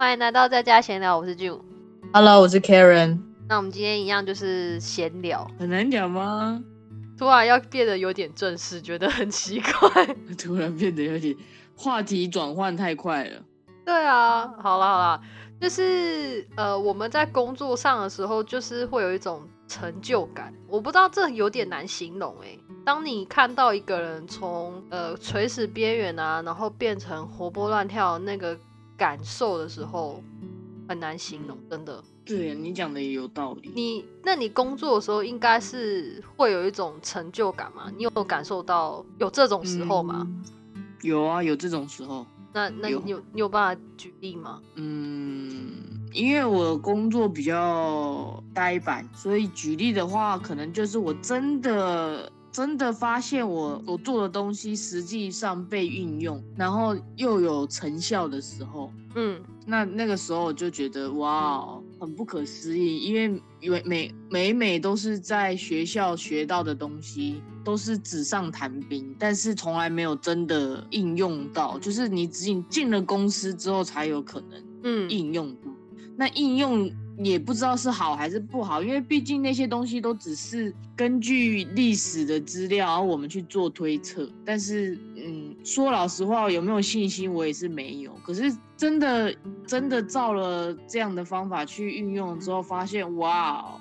欢迎来到在家闲聊，我是 June。Hello，我是 Karen。那我们今天一样就是闲聊，很难讲吗？突然要变得有点正式，觉得很奇怪。突然变得有点话题转换太快了。对啊，好啦好啦，就是呃，我们在工作上的时候，就是会有一种成就感。我不知道这有点难形容诶、当你看到一个人从呃垂死边缘啊，然后变成活蹦乱跳那个感受的时候，很难形容，真的。对你讲的也有道理。你那你工作的时候，应该是会有一种成就感吗？你有感受到有这种时候吗？嗯有啊，有这种时候。那那有你有你有办法举例吗？嗯，因为我工作比较呆板，所以举例的话，可能就是我真的真的发现我我做的东西实际上被运用，然后又有成效的时候，嗯那那个时候我就觉得哇，很不可思议，因为因为每每每都是在学校学到的东西，都是纸上谈兵，但是从来没有真的应用到，就是你进进了公司之后才有可能嗯应用到。那应用也不知道是好还是不好，因为毕竟那些东西都只是根据历史的资料，然后我们去做推测。但是，嗯，说老实话，有没有信心，我也是没有。可是真的真的照了这样的方法去运用之后，发现哇，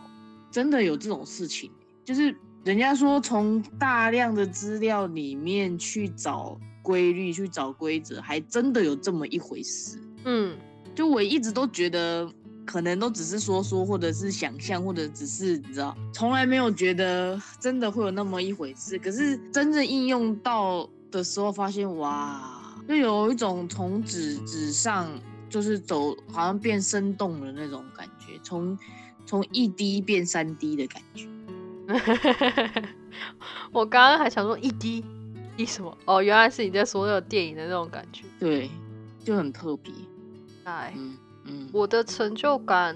真的有这种事情，就是人家说从大量的资料里面去找规律、去找规则，还真的有这么一回事。嗯就我一直都觉得，可能都只是说说，或者是想象，或者只是你知道，从来没有觉得真的会有那么一回事。可是真正应用到的时候，发现哇，就有一种从纸纸上就是走，好像变生动的那种感觉，从从一滴变三滴的感觉。我刚刚还想说一滴一什么？哦，原来是你在说那个电影的那种感觉。对，就很特别。哎，嗯嗯，我的成就感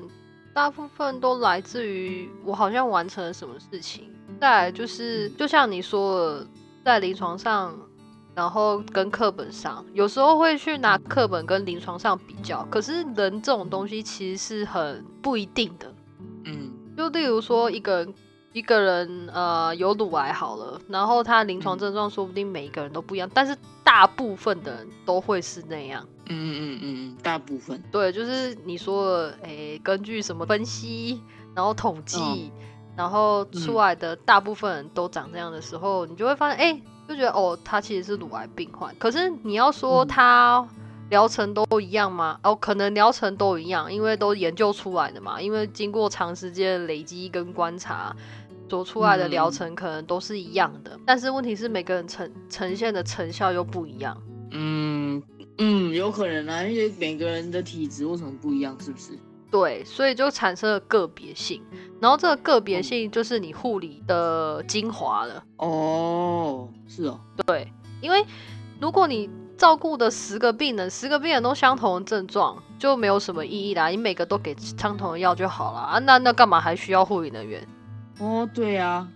大部分都来自于我好像完成了什么事情。再来就是，就像你说的，在临床上，然后跟课本上，有时候会去拿课本跟临床上比较。可是人这种东西其实是很不一定的。嗯就例如说，一个人一个人呃有乳癌好了，然后他临床嗯症状说不定每一个人都不一样，但是大部分的人都会是那样。嗯嗯嗯嗯，大部分。对，就是你说的，诶，根据什么分析，然后统计，哦然后出嗯来的大部分人都长这样的时候，你就会发现，哎，就觉得哦，他其实是乳癌病患。可是你要说嗯他疗程都一样吗？哦，可能疗程都一样，因为都研究出来的嘛，因为经过长时间累积跟观察。做出来的疗嗯程可能都是一样的，但是问题是每个人呈呈现的成效又不一样。嗯嗯，有可能啊，因为每个人的体质为什么不一样，是不是？对，所以就产生了个别性，然后这个个别嗯性就是你护理的精华了。哦，是哦，对因为如果你照顾的十个病人，十个病人都相同的症状，就没有什么意义啦。你每个都给相同的药就好了啊，那那干嘛还需要护理人员？哦，对啊，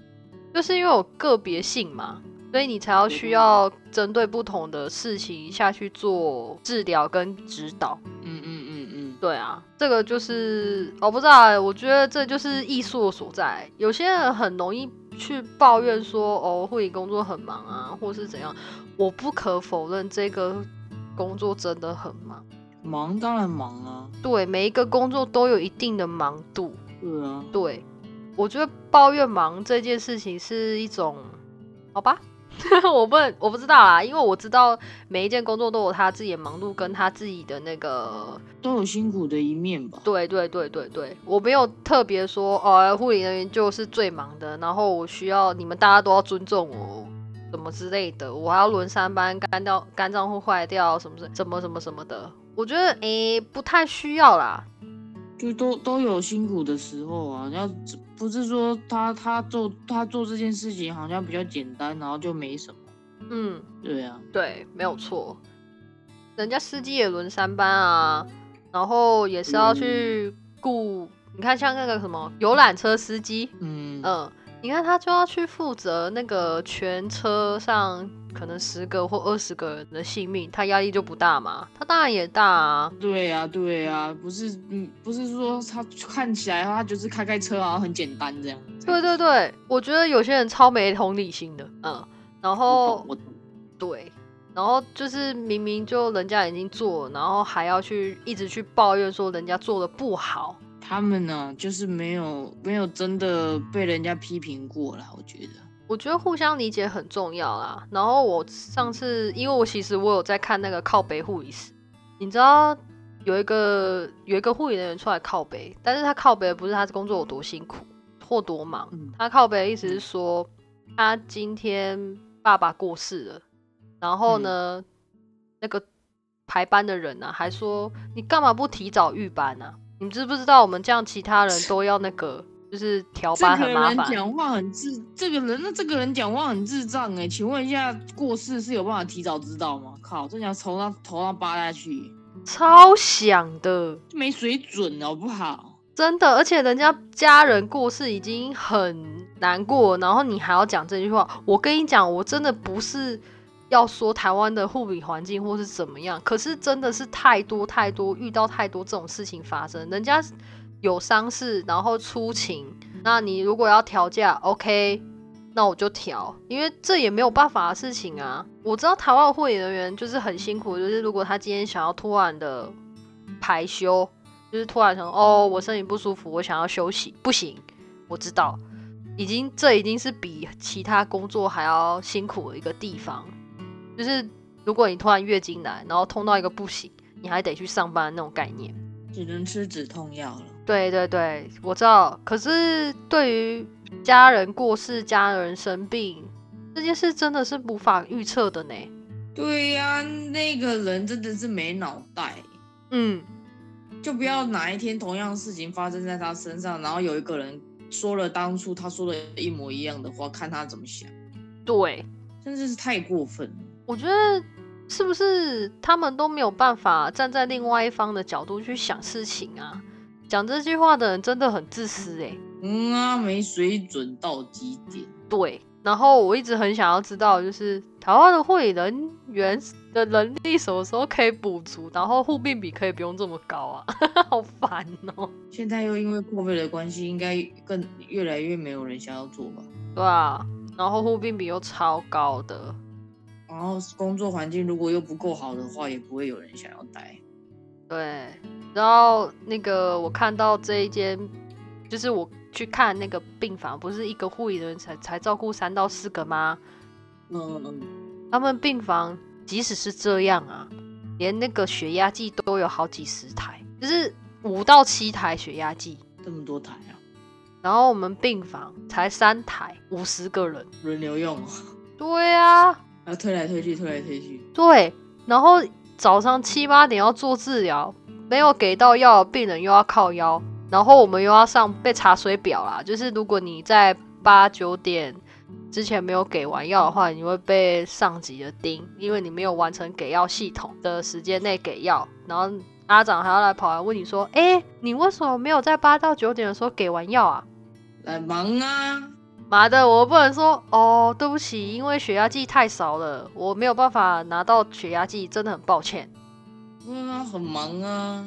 就是因为有个别性嘛，所以你才要需要针对不同的事情下去做治疗跟指导。嗯嗯嗯嗯，对啊，这个就是我不知道欸，我觉得这就是艺术的所在。有些人很容易去抱怨说，哦，护理工作很忙啊，或是怎样。我不可否认，这个工作真的很忙。忙当然忙啊，对，每一个工作都有一定的忙度。对啊，对，我觉得抱怨忙这件事情是一种，好吧，我不能我不知道啦，因为我知道每一件工作都有他自己的忙碌跟他自己的那个都有辛苦的一面吧。对对对对对，我没有特别说哦，护理人员就是最忙的，然后我需要你们大家都要尊重我，什么之类的，我还要轮三班，肝掉肝脏会坏掉，什么什什么什么什么的，我觉得诶不太需要啦。就都都有辛苦的时候啊，要不是说他他做他做这件事情好像比较简单，然后就没什么。嗯，对啊，对，没有错，人家司机也轮三班啊，然后也是要去顾，你看像那个什么游览车司机，嗯。嗯，你看他就要去负责那个全车上可能十个或二十个人的性命，他压力就不大嘛？他当然也大啊。对呀，对呀，不是，嗯，不是说他看起来他就是开开车啊，很简单这样。对对对，我觉得有些人超没同理心的，嗯，然后我懂对，然后就是明明就人家已经做，然后还要去一直去抱怨说人家做的不好。他们呢，就是没有没有真的被人家批评过啦，我觉得。我觉得互相理解很重要啦。然后我上次，因为我其实我有在看那个靠北护理师，你知道有一个有一个护理人员出来靠北，但是他靠北不是他工作有多辛苦或多忙，他靠北的意思是说他今天爸爸过世了，然后呢，那个排班的人呢还说你干嘛不提早预班呢？你知不知道我们这样其他人 都要那个，就是调班很麻烦。这个人讲话很智，这个人那这个人讲话很智障哎，请问一下，过世是有办法提早知道吗？靠，这要头上头上扒下去，超响的，没水准好不好？真的，而且人家家人过世已经很难过，然后你还要讲这句话，我跟你讲，我真的不是。要说台湾的护理环境或是怎么样，可是真的是太多太多遇到太多这种事情发生。人家有伤势，然后出勤，那你如果要调价，OK，那我就调，因为这也没有办法的事情啊。我知道台湾护理人员就是很辛苦，就是如果他今天想要突然的排休，就是突然想哦，我身体不舒服，我想要休息，不行，我知道，已经这已经是比其他工作还要辛苦的一个地方。就是如果你突然月经来，然后痛到一个不行，你还得去上班那种概念，只能吃止痛药了。对对对，我知道。可是对于家人过世、家人生病这件事，真的是无法预测的呢。对呀，那个人真的是没脑袋。嗯，就不要哪一天同样事情发生在他身上，然后有一个人说了当初他说的一模一样的话，看他怎么想。对，真的是太过分了。我觉得是不是他们都没有办法站在另外一方的角度去想事情啊？讲这句话的人真的很自私哎。嗯啊，没水准到极点。对，然后我一直很想要知道，就是台湾的护理人员的能力什么时候可以补足，然后护病比可以不用这么高啊？好烦哦。现在又因为破费的关系，应该更越来越没有人想要做吧？对啊，然后护病比又超高的。然后工作环境如果又不够好的话，也不会有人想要待。对，然后那个我看到这一间，就是我去看那个病房，不是一个护理人才才照顾三到四个吗？嗯嗯。他们病房即使是这样啊，连那个血压计都有好几十台，就是五到七台血压计，这么多台啊。然后我们病房才三台，五十个人轮流用。对啊。要推来推去，推来推去。对，然后早上七八点要做治疗，没有给到药，病人又要靠腰，然后我们又要上被查水表啦。就是如果你在八九点之前没有给完药的话，你会被上级的盯，因为你没有完成给药系统的时间内给药。然后阿长还要来跑来问你说：“哎，你为什么没有在八到九点的时候给完药啊？”来忙啊。妈的，我不能说哦，对不起，因为血压计太少了，我没有办法拿到血压计，真的很抱歉。嗯，很忙啊。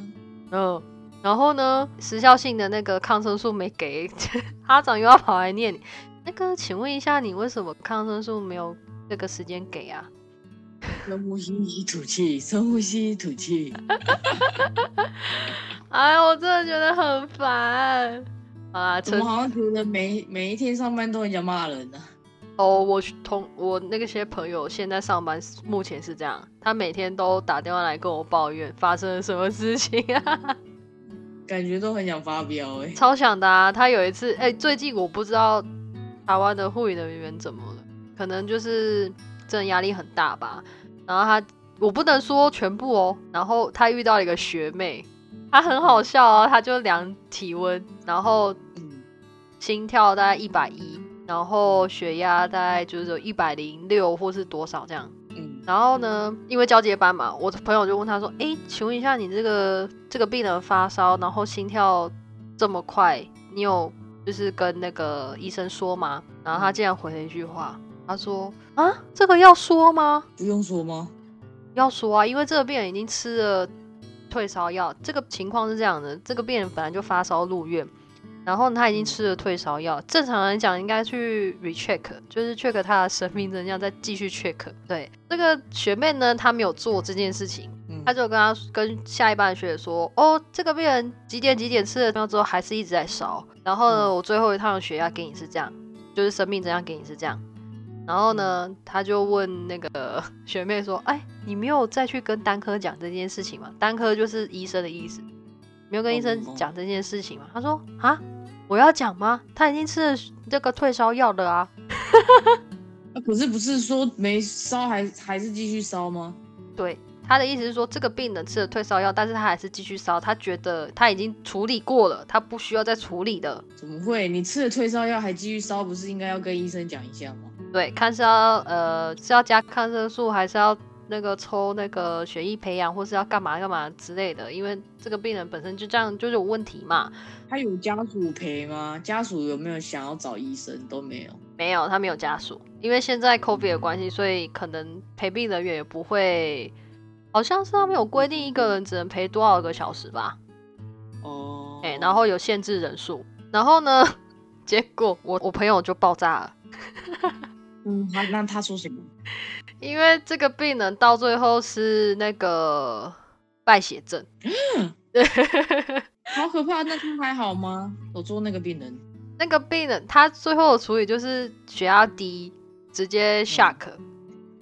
嗯，然后呢，时效性的那个抗生素没给，哈长又要跑来念你。那个，请问一下，你为什么抗生素没有这个时间给啊？深呼吸，吐气，深呼吸，吐气。哎，我真的觉得很烦。啊！怎么好像觉得每每一天上班都很想骂人呢？哦，我同我那个些朋友现在上班目前是这样，他每天都打电话来跟我抱怨发生了什么事情啊，感觉都很想发飙哎，超想的啊！他有一次哎，最近我不知道台湾的护理人员怎么了，可能就是真的压力很大吧。然后他我不能说全部哦，然后他遇到了一个学妹。他很好笑啊，他就量体温，然后心跳大概一百一，然后血压大概就是一百零六或是多少这样。嗯，然后呢，因为交接班嘛，我的朋友就问他说：“哎，请问一下，你这个这个病人发烧，然后心跳这么快，你有就是跟那个医生说吗？”然后他竟然回了一句话，他说啊，这个要说吗？不用说吗？要说啊，因为这个病人已经吃了退烧药。这个情况是这样的，这个病人本来就发烧入院，然后他已经吃了退烧药。正常来讲，应该去 recheck，就是 check 他的生命真相，再继续 check。对，这个学妹呢，她没有做这件事情，她就跟他跟下一班的学姐说：“哦，这个病人几点几点吃了药之后，还是一直在烧。然后呢，我最后一趟血压给你是这样，就是生命真相给你是这样。”然后呢，他就问那个 学妹说：“哎，你没有再去跟单科讲这件事情吗？单科就是医生的意思，没有跟医生讲这件事情吗？”他说：“啊，我要讲吗？他已经吃了这个退烧药了啊。”可是不是说没烧还还是继续烧吗？对，他的意思是说，这个病人吃了退烧药，但是他还是继续烧，他觉得他已经处理过了，他不需要再处理的。怎么会？你吃了退烧药还继续烧，不是应该要跟医生讲一下吗？对，看是要呃是要加抗生素，还是要那个抽那个血液培养，或是要干嘛干嘛之类的。因为这个病人本身就这样就是有问题嘛。他有家属陪吗？家属有没有想要找医生？都没有。没有，他没有家属。因为现在 COVID 的关系，所以可能陪病人员也不会，好像是他们有规定一个人只能陪多少个小时吧。哦。哎，然后有限制人数。然后呢，结果我我朋友就爆炸了。嗯，他那他说什么？因为这个病人到最后是那个败血症，对，好可怕。那他还好吗？我做那个病人，那个病人他最后的处理就是血压低，直接下课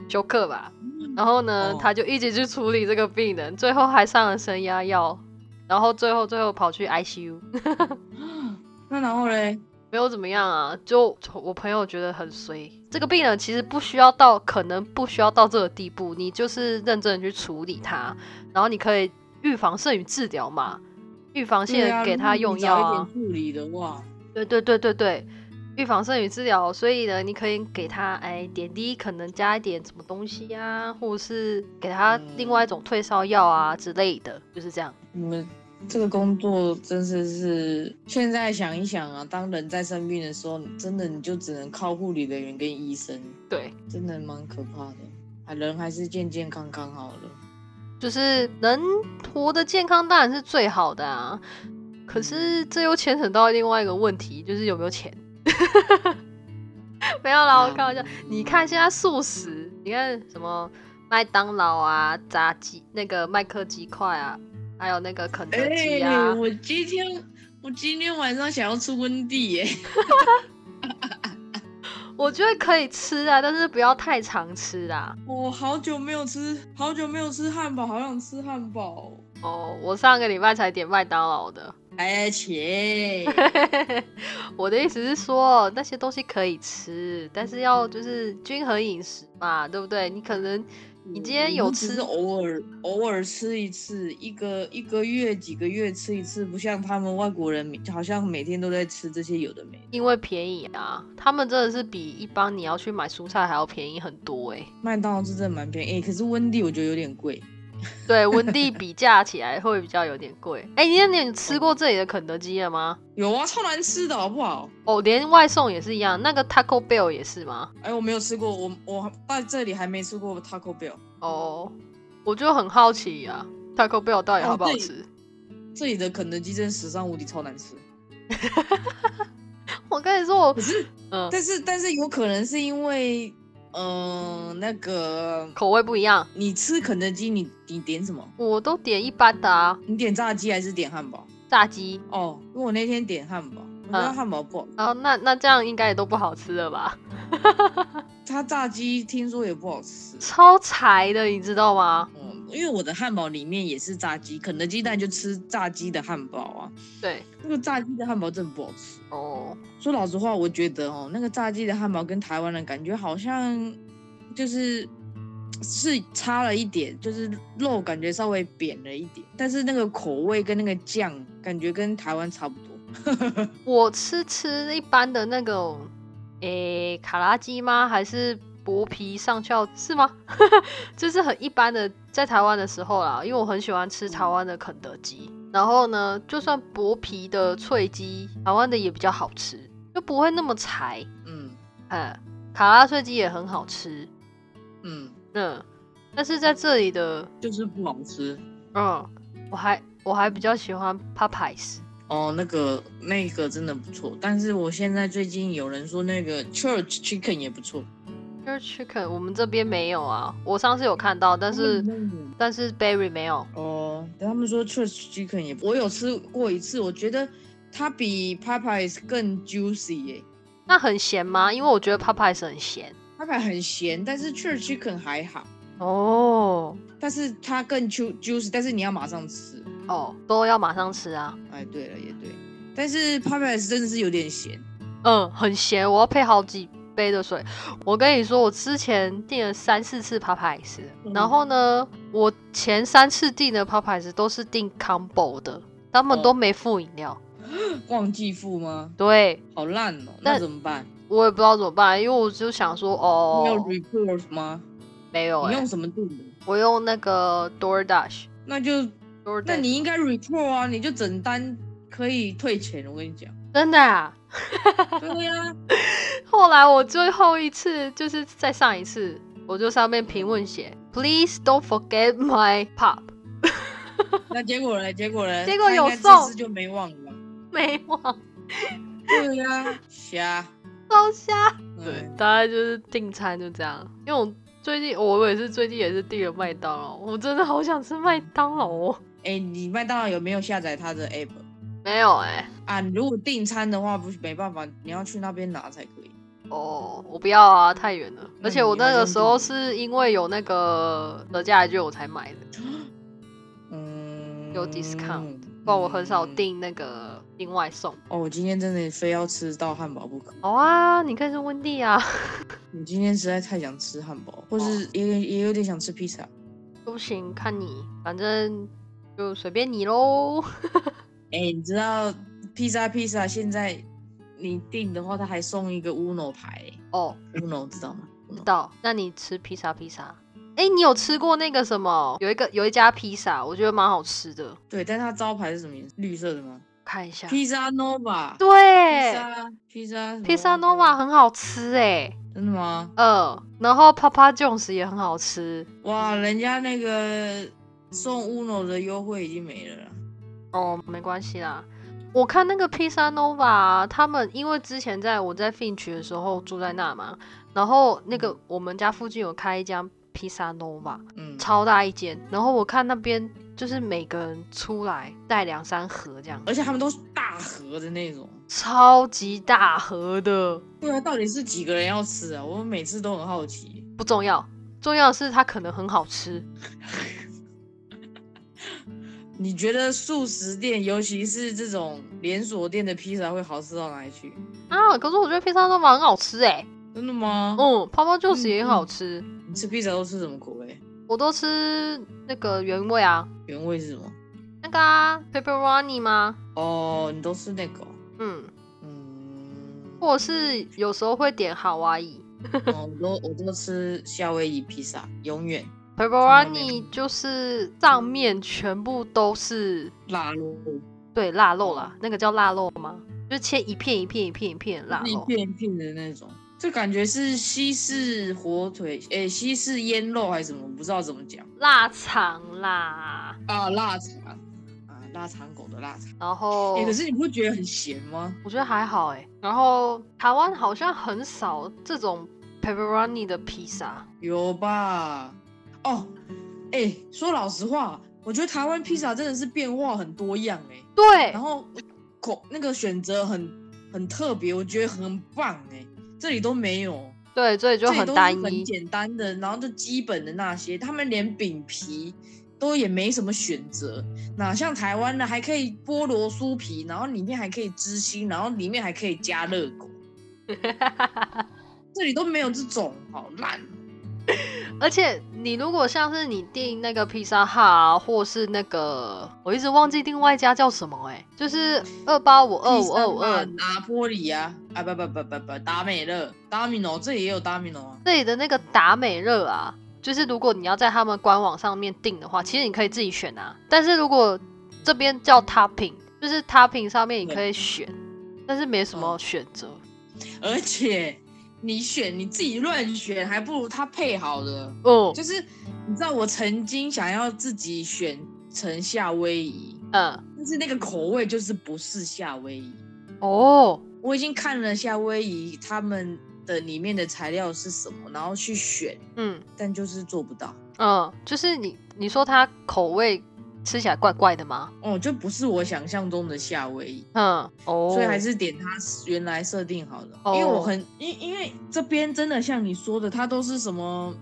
休克吧。然后呢，他就一直去处理这个病人，最后还上了升压药，然后最后最后跑去 ICU。那然后嘞？没有怎么样啊，就我朋友觉得很衰。这个病人其实不需要到，可能不需要到这个地步。你就是认真的去处理他，然后你可以预防胜于治疗嘛。预防性给他用药啊。处理的话，对对对对对，预防胜于治疗。所以呢，你可以给他哎点滴，可能加一点什么东西呀，或者是给他另外一种退烧药啊之类的，就是这样。你们。这个工作真是是，现在想一想啊，当人在生病的时候，真的你就只能靠护理人员跟医生。对，真的蛮可怕的。啊，人还是健健康康好了。就是能活得健康当然是最好的啊，可是这又牵扯到另外一个问题，就是有没有钱。没有啦，我开玩笑。你看现在素食，你看什么麦当劳啊、炸鸡、那个麦克鸡块啊。还有那个肯德基啊！我今天我今天晚上想要吃温蒂耶，我觉得可以吃啊，但是不要太常吃啊。我好久没有吃，好久没有吃汉堡，好想吃汉堡哦。我上个礼拜才点麦当劳的，哎切！我的意思是说，那些东西可以吃，但是要就是均衡饮食嘛，对不对？你可能。你今天有吃？偶尔偶尔吃一次，一个一个月几个月吃一次，不像他们外国人，好像每天都在吃这些有的没。因为便宜啊，他们真的是比一般你要去买蔬菜还要便宜很多哎。麦当劳是真的蛮便宜，可是温蒂我觉得有点贵。对，温蒂比价起来会比较有点贵。哎，你你吃过这里的肯德基了吗？有啊，超难吃的好不好？哦，连外送也是一样。那个 Taco Bell 也是吗？哎，我没有吃过，我我在这里还没吃过 Taco Bell。哦，我就很好奇呀，Taco Bell 到底好不好吃？这里的肯德基真史上无敌超难吃。我跟你说，我可是，嗯，但是但是有可能是因为。嗯，那个口味不一样。你吃肯德基，你你点什么？我都点一般的啊。你点炸鸡还是点汉堡？炸鸡。哦，因为我那天点汉堡，我觉得汉堡不好。哦，那那这样应该也都不好吃了吧？他炸鸡听说也不好吃，超柴的，你知道吗？嗯，因为我的汉堡里面也是炸鸡，肯德基蛋就吃炸鸡的汉堡啊。对，那个炸鸡的汉堡真的不好吃。哦，说老实话，我觉得哦，那个炸鸡的汉堡跟台湾的感觉好像就是是差了一点，就是肉感觉稍微扁了一点，但是那个口味跟那个酱感觉跟台湾差不多。我吃吃一般的那个。诶，卡拉鸡吗？还是薄皮上翘是吗？就是很一般的，在台湾的时候啦，因为我很喜欢吃台湾的肯德基。然后呢，就算薄皮的脆鸡，台湾的也比较好吃，就不会那么柴。嗯，哎，卡拉脆鸡也很好吃，嗯，嗯，但是在这里的，就是不好吃。嗯，我还我还比较喜欢 Popeyes，哦，那个那个真的不错，但是我现在最近有人说那个 Church Chicken 也不错，Church Chicken 我们这边没有啊，我上次有看到，但是嗯但是 Berry 没有，哦，他们说 Church Chicken 也，我有吃过一次，我觉得它比 Popeyes 更 juicy 耶、那很咸吗？因为我觉得 Popeyes 很咸。Popeyes 很咸，但是 Church Chicken 还好，哦但是它更 ju juicy，但是你要马上吃。哦，都要马上吃啊。哎，对了，也对，但是 Popeyes 真的是有点咸。嗯，很咸，我要配好几杯的水。我跟你说，我之前订了三四次 Popeyes，、嗯然后呢，我前三次订的 Popeyes 都是订 combo 的，他们哦都没付饮料。忘记付吗？对好烂哦，那怎么办？我也不知道怎么办，因为我就想说，哦你有哦，report 吗？没有哎、你用什么订的？我用那个 DoorDash。那就 DoorDash 那你应该 report 啊，你就整单可以退钱。我跟你讲，真的啊？对呀、后来我最后一次就是在上一次，我就上面评论写，Please don't forget my pop，那结果呢？结果呢？结果有送就没忘了吧。没忘，对呀、瞎。超瞎。对对，，大概就是订餐就这样。因为我最近我也是最近也是订了麦当劳，我真的好想吃麦当劳哦。哎、你麦当劳有没有下载它的 app 没有哎、啊？如果订餐的话，不是没办法，你要去那边拿才可以。哦，我不要啊，太远了。而且我那个时候是因为有那个折价券我才买的，嗯，有 discount 不然我很少嗯。订那个另外送。哦，我今天真的非要吃到汉堡不可。好啊，你可以是温蒂啊，你今天实在太想吃汉堡，或哦是也也有点想吃披萨。都行，看你，反正就随便你喽。哎、你知道披萨披萨现在你订的话，它还送一个 Uno 牌、哦，Uno 知道吗？知道。那你吃披萨披萨？哎、你有吃过那个什么？有一个有一家披萨，我觉得蛮好吃的。对，但它招牌是什么颜色？绿色的吗？看一下，披萨 Nova。披对，萨披萨披萨什么 Nova 很好吃哎、真的吗？嗯，然后 Papa Jones 也很好吃。哇，人家那个送 Uno 的优惠已经没了啦。哦，没关系啦。我看那个披萨 Nova，啊他们因为之前在我在 Finch 的时候住在那嘛，然后那个我们家附近有开一家披萨 Nova，嗯，超大一间，然后我看那边就是每个人出来带两三盒这样，而且他们都是大盒的那种。超级大盒的，对啊，到底是几个人要吃啊？我每次都很好奇。不重要，重要的是它可能很好吃。你觉得素食店，尤其是这种连锁店的披萨，会好吃到哪里去？啊，可是我觉得披萨 Nova 很好吃哎、真的吗？嗯，Papa John's 嗯也很好吃，你吃披萨都吃什么口味？我都吃那个原味啊，原味是什么？那个啊，pepperoni 吗？哦，你都吃那个哦、嗯，嗯，或者是有时候会点夏威夷哦，我都我都吃夏威夷披萨，永远 pepperoni，就是上面全部都是腊肉，对腊肉啦，那个叫腊肉吗？就是切一片一片一片一片的腊一肉。片一片的那种。这感觉是西式火腿，诶、西式腌肉还是什么？我不知道怎么讲腊肠啦，啊，腊肠啊，腊肠狗的腊肠。然后、诶、可是你不会觉得很咸吗？我觉得还好哎。然后台湾好像很少这种 pepperoni 的披萨，有吧？哦，哎、说老实话，我觉得台湾披萨真的是变化很多样哎、对然后口那个选择很很特别，我觉得很棒哎、这里都没有，对，所以就很单一很。简单的，然后就基本的那些，他们连饼皮都也没什么选择，哪像台湾的还可以菠萝酥皮，然后里面还可以芝心，然后里面还可以加热狗，这里都没有这种，好烂。而且你如果像是你订那个披萨哈、啊，或是那个我一直忘记另外一家叫什么哎、就是二八五二五二五二拿坡里啊，啊不不不不不，达美乐，Domino 这里也有 Domino 啊。这里的那个达美乐啊，就是如果你要在他们官网上面订的话，其实你可以自己选啊。但是如果这边叫 topping，就是 topping 上面你可以选，但是没什么选择。而且你选你自己乱选，还不如他配好的。哦就是你知道，我曾经想要自己选成夏威夷，嗯，但是那个口味就是不是夏威夷。哦，我已经看了夏威夷他们的里面的材料是什么，然后去选，嗯但就是做不到。嗯，就是你你说它口味吃起来怪怪的吗？哦，就不是我想象中的夏威夷。嗯，哦，所以还是点它原来设定好的，哦因为我很因因为这边真的像你说的，它都是什么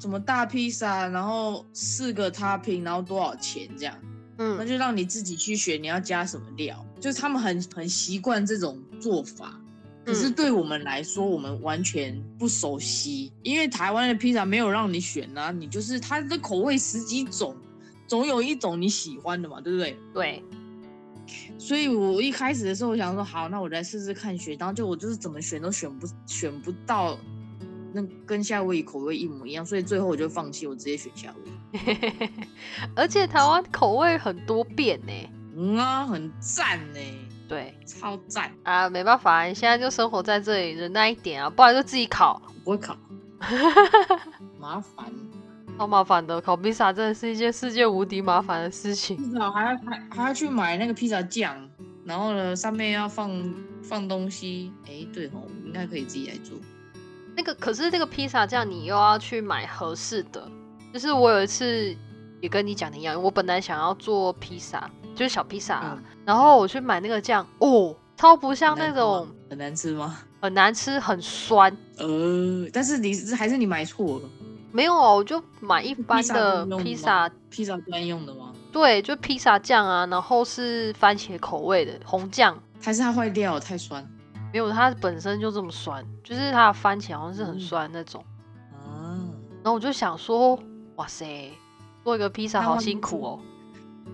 什么大披萨，然后四个 topping，然后多少钱这样，嗯那嗯就让你自己去选你要加什么料，就是他们很很习惯这种做法。可是嗯对我们来说，我们完全不熟悉，因为台湾的披萨没有让你选啊，你就是它的口味十几种，总有一种你喜欢的嘛，对不对？对，所以我一开始的时候，我想说好，那我来试试看选，然后就我就是怎么选都选不选不到，那跟夏威夷口味一模一样，所以最后我就放弃，我直接选夏威夷。而且台湾口味很多变呢。嗯啊，很赞呢，对超赞！啊，没办法，你现在就生活在这里，忍耐一点啊，不然就自己烤，我不会烤，麻烦。好麻烦的。烤披萨真的是一件世界无敌麻烦的事情。至少还要还还要去买那个披萨酱，然后呢上面要放放东西。哎，对哦，应该可以自己来做。那个可是那个披萨酱，你又要去买合适的。就是我有一次也跟你讲的一样，我本来想要做披萨，就是小披萨、啊，然后我去买那个酱，哦，超不像那种很难吃吗？很难吃、很酸。呃，但是你是还是你买错了，没有哦，我就买一般的披萨，披萨专用的吗？对，就披萨酱啊，然后是番茄口味的红酱，还是它坏掉太酸？没有它本身就这么酸，就是它的番茄好像是很嗯酸那种。嗯，然后我就想说，哇塞，做一个披萨好辛苦哦。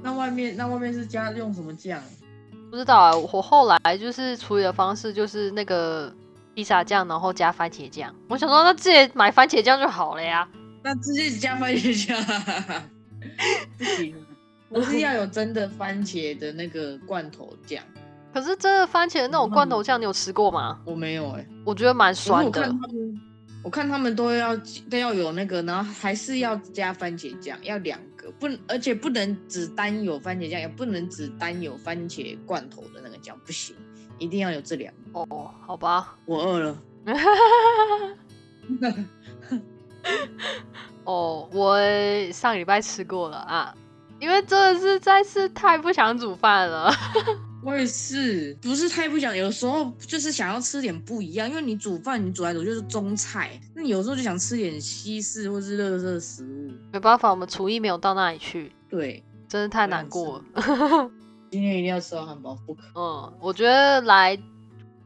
那外面那外面是加用什么酱？不知道啊，我后来就是处理的方式就是那个披萨酱，然后加番茄酱。我想说，那直接买番茄酱就好了呀。那直接加番茄酱，不行，我是要有真的番茄的那个罐头酱。可是真的番茄的那种罐头酱，你有吃过吗？我没有哎、我觉得蛮酸的看。他们，我看他们都要都要有那个，然后还是要加番茄酱，要两个，不能，而且不能只单有番茄酱，也不能只单有番茄罐头的那个酱，不行，一定要有这两个。哦，好吧。我饿了，哦，我上礼拜吃过了啊，因为真的是在是太不想煮饭了。我也是，不是太不想，有时候就是想要吃点不一样，因为你煮饭你煮来煮去就是中菜，那你有时候就想吃点西式或是热热食物。没办法，我们厨艺没有到那里去，对，真的太难过了。今天一定要吃到汉堡不可。嗯，我觉得来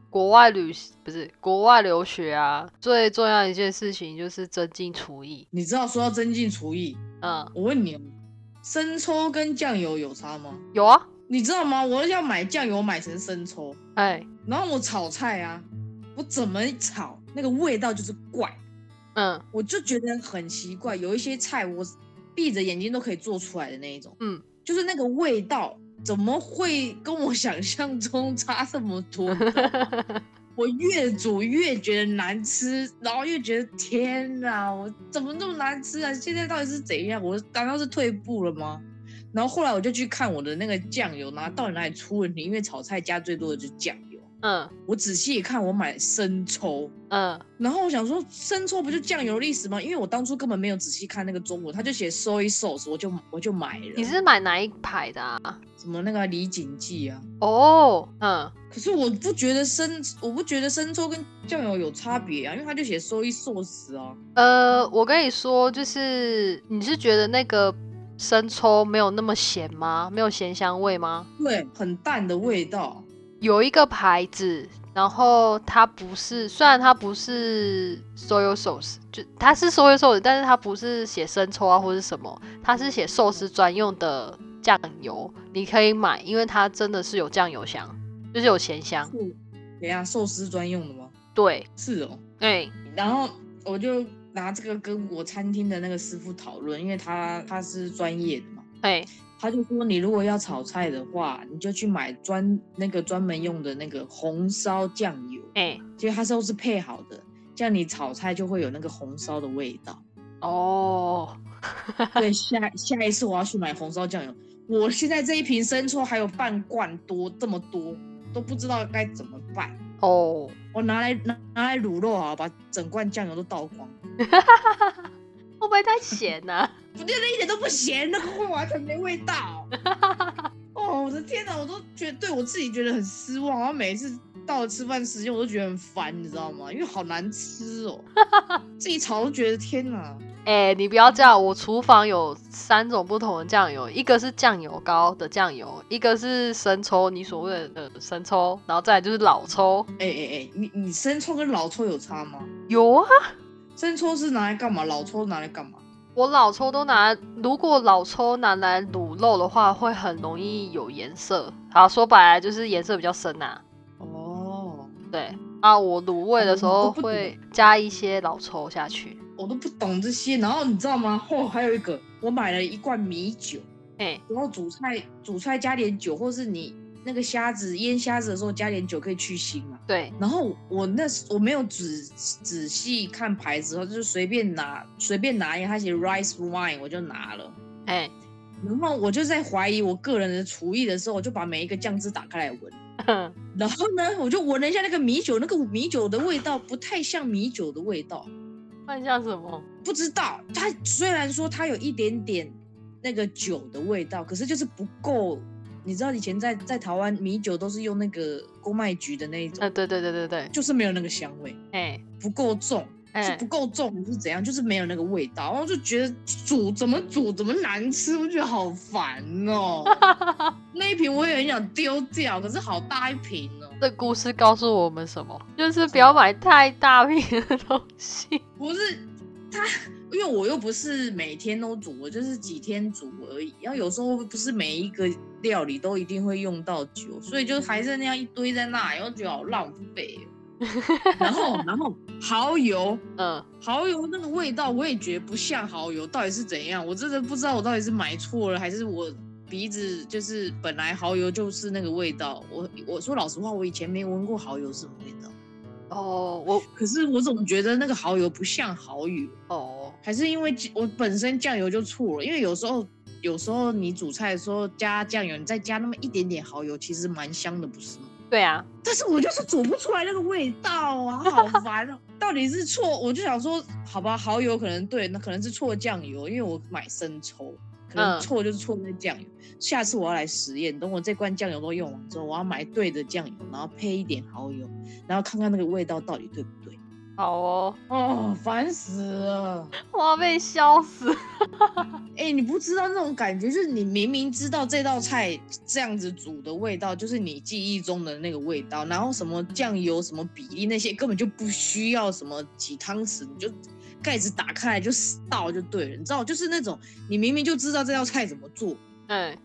国外旅不是国外留学啊，最重要的一件事情就是增进厨艺。你知道说要增进厨艺，嗯，我问你哦，生抽跟酱油有差吗？有啊，你知道吗？我要买酱油买成生抽，哎，然后我炒菜啊，我怎么炒那个味道就是怪，嗯我就觉得很奇怪。有一些菜我闭着眼睛都可以做出来的那一种，嗯，就是那个味道怎么会跟我想象中差这么多？我越煮越觉得难吃，然后越觉得天哪，我怎么那么难吃啊？现在到底是怎样？我难道是退步了吗？然后后来我就去看我的那个酱油，拿到底哪里出问题？因为炒菜加最多的就是酱油。嗯我仔细一看，我买生抽，嗯，然后我想说，生抽不就酱油的意思吗？因为我当初根本没有仔细看那个中文，他就写 soy sauce，我就我就买了。你是买哪一排的啊？什么那个李锦记啊？哦，嗯，可是我不觉得生，我不觉得生抽跟酱油有差别啊，因为他就写 soy sauce 啊。呃，我跟你说，就是你是觉得那个生抽没有那么咸吗？没有咸香味吗？对，很淡的味道。有一个牌子，然后它不是，虽然它不是 soy sauce，就它是 soy sauce，但是它不是写生抽啊或是什么，它是写寿司专用的酱油，你可以买，因为它真的是有酱油香，就是有咸香。是，等一下寿司专用的吗？对，是哦。哎，然后我就拿这个跟我餐厅的那个师傅讨论，因为他他是专业的嘛。哎，他就说，你如果要炒菜的话，你就去买专那个专门用的那个红烧酱油，哎，其实它都是配好的。这样你炒菜就会有那个红烧的味道。哦，对，下下一次我要去买红烧酱油。我现在这一瓶生抽还有半罐多这么多，都不知道该怎么办。哦，我拿来拿拿来卤肉啊，把整罐酱油都倒光。会不会太咸呢、我觉得一点都不咸，那个完全没味道。哦，我的天哪，我都觉得对我自己觉得很失望。然后每一次到了吃饭时间，我都觉得很烦，你知道吗？因为好难吃哦，自己炒都觉得天哪。哎、你不要这样，我厨房有三种不同的酱油，一个是酱油膏的酱油，一个是生抽，你所谓的生抽，然后再来就是老抽。哎哎哎，你你生抽跟老抽有差吗？有啊，生抽是拿来干嘛？老抽拿来干嘛？我老抽都拿，如果老抽拿来卤肉的话，会很容易有颜色。好，说白了就是颜色比较深呐、哦，对啊，我卤味的时候会加一些老抽下去。我都不懂这些。然后你知道吗？哦，还有一个，我买了一罐米酒，哎、然后煮菜煮菜加点酒，或是你那个虾子腌虾子的时候加点酒可以去腥嘛。对，然后我那时我没有仔仔细看牌子，就是随便拿随便拿一个，他写 rice wine 我就拿了。哎、然后我就在怀疑我个人的厨艺的时候，我就把每一个酱汁打开来闻。然后呢，我就闻了一下那个米酒，那个米酒的味道不太像米酒的味道，那像什么？不知道它虽然说它有一点点那个酒的味道，可是就是不够。你知道以前在在台湾米酒都是用那个公卖局的那一种，呃，对对对对对，就是没有那个香味，哎、不够重。是哎、不够重还是怎样？就是没有那个味道，然后就觉得煮怎么煮怎么难吃，我觉得好烦哦。那一瓶我也很想丢掉，可是好大一瓶哦。这故事告诉我们什么？就是不要买太大瓶的东西。不是它，因为我又不是每天都煮，我就是几天煮而已。然后有时候不是每一个料理都一定会用到酒，所以就还是那样一堆在那，然后觉得好浪费哦。然后，然后蚝油，嗯，蚝油那个味道我也觉得不像蚝油，到底是怎样？我真的不知道我到底是买错了，还是我鼻子就是本来蚝油就是那个味道。我我说老实话，我以前没闻过蚝油是什么味道，哦，我可是我总觉得那个蚝油不像蚝油，哦，还是因为我本身酱油就错了。因为有时候有时候你煮菜的时候加酱油，你再加那么一点点蚝油，其实蛮香的，不是吗？对啊，但是我就是煮不出来那个味道啊，好烦哦！到底是错？我就想说，好吧，蚝油可能对，那可能是错酱油，因为我买生抽，可能嗯错就是错在酱油。下次我要来实验，等我这罐酱油都用完之后，我要买对的酱油，然后配一点蚝油，然后看看那个味道到底对不对。好哦，哦，烦死了！我要被笑死。哎、你不知道那种感觉，就是你明明知道这道菜这样子煮的味道，就是你记忆中的那个味道，然后什么酱油、什么比例那些根本就不需要什么几汤匙，你就盖子打开来就倒就对了。你知道，就是那种你明明就知道这道菜怎么做，哎，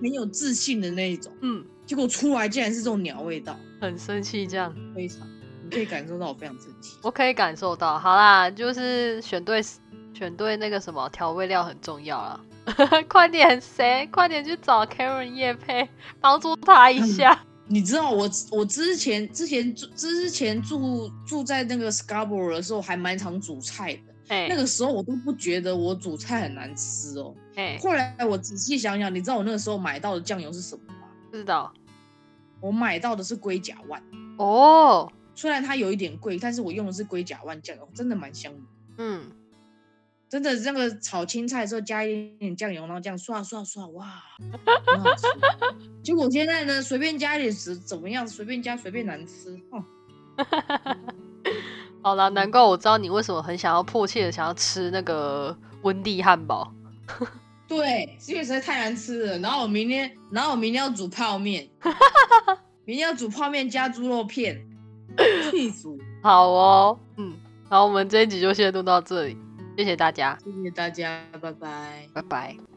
很有自信的那一种，嗯，结果出来竟然是这种鸟味道，很生气这样，非常，你可以感受到我非常。我可以感受到。好啦，就是选对选对那个什么调味料很重要啦。快点，谁？快点去找 Karen 叶配，帮助他一下。你知道我我之前之前住之前住住在那个 Scarborough 的时候，还蛮常煮菜的。哎、那个时候我都不觉得我煮菜很难吃哦。哎、后来我仔细想想，你知道我那个时候买到的酱油是什么吗？不知道我买到的是龟甲万，哦。虽然它有一点贵，但是我用的是龟甲万酱油，真的蛮香的。嗯，真的，那个炒青菜的时候加一点点酱油，然后这样刷刷刷，哇，很好吃。结果现在呢，随便加一点食怎么样？随便加随便难吃。哦，好了，难怪我知道你为什么很想要迫切的想要吃那个温蒂汉堡。对，是因为实在太难吃了。然后我明天，然后我明天要煮泡面，明天要煮泡面加猪肉片，气死！好哦，嗯，好，我们这一集就先录到这里，谢谢大家，谢谢大家，拜拜。拜拜。